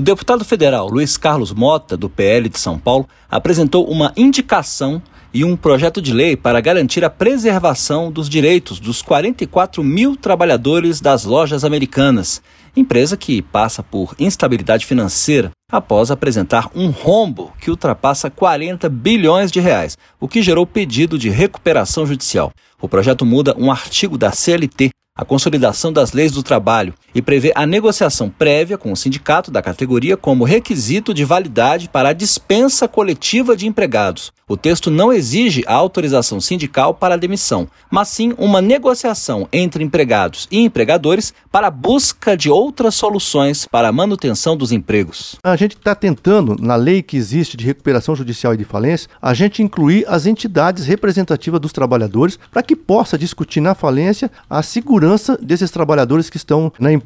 O deputado federal Luiz Carlos Mota, do PL de São Paulo, apresentou uma indicação e um projeto de lei para garantir a preservação dos direitos dos 44 mil trabalhadores das lojas americanas, empresa que passa por instabilidade financeira após apresentar um rombo que ultrapassa 40 bilhões de reais, o que gerou pedido de recuperação judicial. O projeto muda um artigo da CLT a consolidação das leis do trabalho e prevê a negociação prévia com o sindicato da categoria como requisito de validade para a dispensa coletiva de empregados. O texto não exige a autorização sindical para a demissão, mas sim uma negociação entre empregados e empregadores para a busca de outras soluções para a manutenção dos empregos. A gente está tentando, na lei que existe de recuperação judicial e de falência, a gente incluir as entidades representativas dos trabalhadores para que possa discutir na falência a segurança desses trabalhadores que estão na empresa.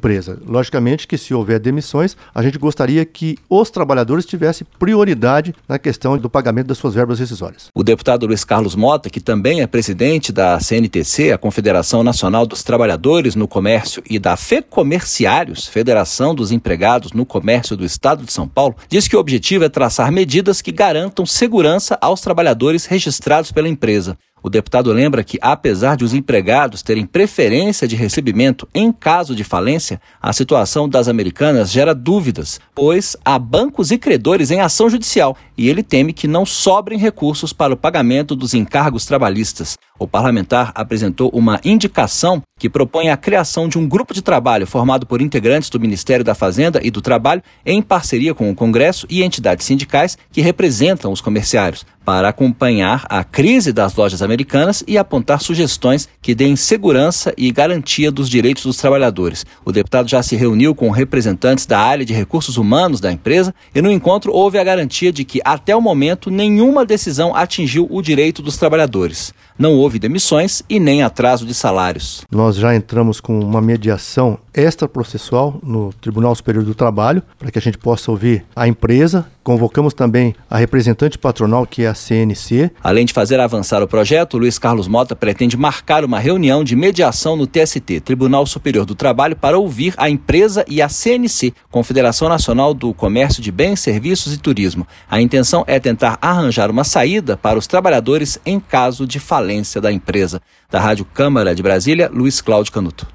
Logicamente que se houver demissões, a gente gostaria que os trabalhadores tivessem prioridade na questão do pagamento das suas verbas rescisórias. O deputado Luiz Carlos Mota, que também é presidente da CNTC, a Confederação Nacional dos Trabalhadores no Comércio, e da FEComerciários, Federação dos Empregados no Comércio do Estado de São Paulo, diz que o objetivo é traçar medidas que garantam segurança aos trabalhadores registrados pela empresa. O deputado lembra que, apesar de os empregados terem preferência de recebimento em caso de falência, a situação das americanas gera dúvidas, pois há bancos e credores em ação judicial e ele teme que não sobrem recursos para o pagamento dos encargos trabalhistas. O parlamentar apresentou uma indicação que propõe a criação de um grupo de trabalho formado por integrantes do Ministério da Fazenda e do Trabalho, em parceria com o Congresso e entidades sindicais que representam os comerciários, para acompanhar a crise das lojas americanas e apontar sugestões que deem segurança e garantia dos direitos dos trabalhadores. O deputado já se reuniu com representantes da área de recursos humanos da empresa e no encontro houve a garantia de que, até o momento, nenhuma decisão atingiu o direito dos trabalhadores. Não houve demissões e nem atraso de salários. Nós já entramos com uma mediação extraprocessual no Tribunal Superior do Trabalho para que a gente possa ouvir a empresa. Convocamos também a representante patronal, que é a CNC. Além de fazer avançar o projeto, Luiz Carlos Mota pretende marcar uma reunião de mediação no TST, Tribunal Superior do Trabalho, para ouvir a empresa e a CNC, Confederação Nacional do Comércio de Bens, Serviços e Turismo. A intenção é tentar arranjar uma saída para os trabalhadores em caso de falência falência da empresa. Da Rádio Câmara de Brasília, Luiz Cláudio Canuto.